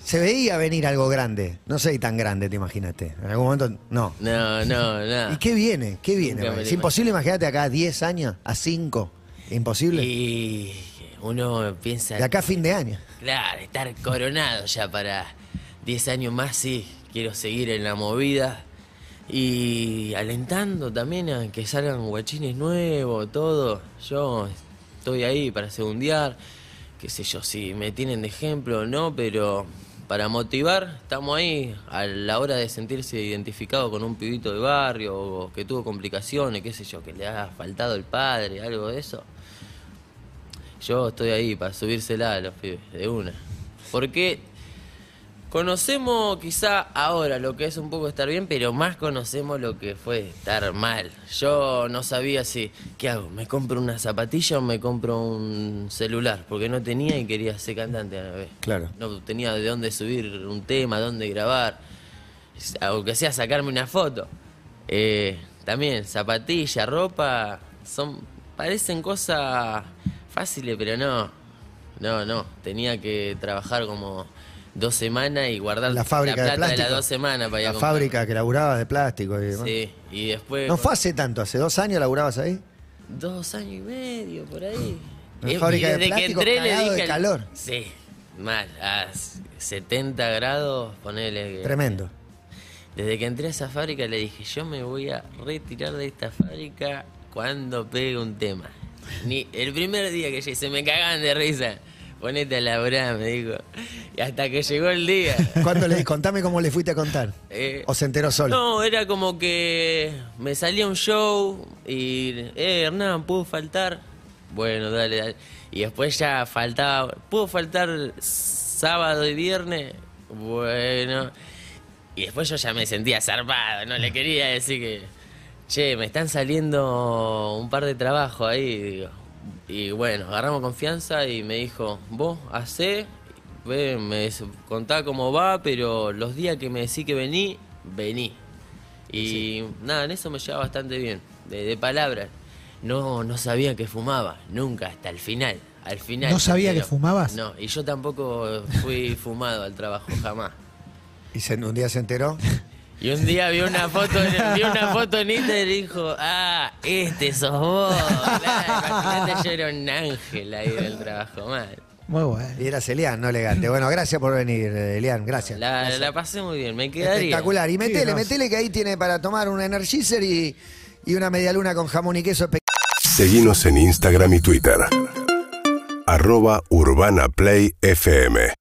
Se veía venir algo grande. No sé tan grande, te imaginaste. En algún momento, no. No, no, nada. ¿Y qué viene? ¿Qué viene? Nunca me lo Es imposible, imagínate acá a 10 años, a 5. Imposible. Y uno piensa, De acá a fin de año. claro, estar coronado ya para 10 años más, sí, quiero seguir en la movida. Y alentando también a que salgan guachines nuevos, todo. Yo estoy ahí para segundear, qué sé yo, si me tienen de ejemplo o no, pero para motivar, estamos ahí a la hora de sentirse identificado con un pibito de barrio o que tuvo complicaciones, qué sé yo, que le ha faltado el padre, algo de eso. Yo estoy ahí para subírsela a los pibes, de una. Porque conocemos quizá ahora lo que es un poco estar bien, pero más conocemos lo que fue estar mal. Yo no sabía si, ¿qué hago? ¿Me compro una zapatilla o me compro un celular? Porque no tenía y quería ser cantante a la vez. Claro. No tenía de dónde subir un tema, dónde grabar, aunque sea sacarme una foto. Eh, también zapatilla, ropa, son parecen cosas fáciles, pero no, no, no. Tenía que trabajar como dos semanas y guardar La fábrica de plata de, plástico. las dos semanas para ir La fábrica que laburaba de plástico y demás. Sí, y después No fue hace tanto, hace dos años laburabas ahí. dos años y medio por ahí. Y- fábrica y de desde que entré le dije de al- calor. Sí, mal, a 70 grados, ponele Tremendo. Desde que entré a esa fábrica le dije, yo me voy a retirar de esta fábrica cuando pegue un tema. Ni el primer día que llegué, se me cagaban de risa. Ponete a laburar, me dijo. Y hasta que llegó el día. ¿Cuándo le? Contame cómo le fuiste a contar. Eh, ¿O se enteró solo? No, era como que me salía un show y, eh, Hernán, ¿puedo faltar? Bueno, dale, dale. Y después ya faltaba, ¿puedo faltar sábado y viernes? Bueno. Y después yo ya me sentía zarpado, no le quería decir que, che, me están saliendo un par de trabajos ahí, digo. Y bueno, agarramos confianza y me dijo, vos hacé, ve, me contá cómo va, pero los días que me decís que vení, vení. Y nada, en eso me lleva bastante bien, de, de palabras. No, no sabía que fumaba, nunca, hasta el final. Al final. ¿No sabía pero- que fumabas? No, y yo tampoco fui fumado al trabajo, jamás. Y se- un día se enteró. Y un día vi una foto, en- vi una foto en Instagram y dijo, ah, este sos vos. Claro, imagínate, yo era un ángel ahí del trabajo, mal. Muy bueno. Y eras Elian, no elegante. Bueno, gracias por venir, eh, Elian. Gracias. La, la pasé muy bien, me quedaría. Espectacular. Y metele, grosso. metele que ahí tiene para tomar un Energizer y, y una media luna con jamón y queso. Seguinos en Instagram y Twitter. Arroba Urbana Play FM.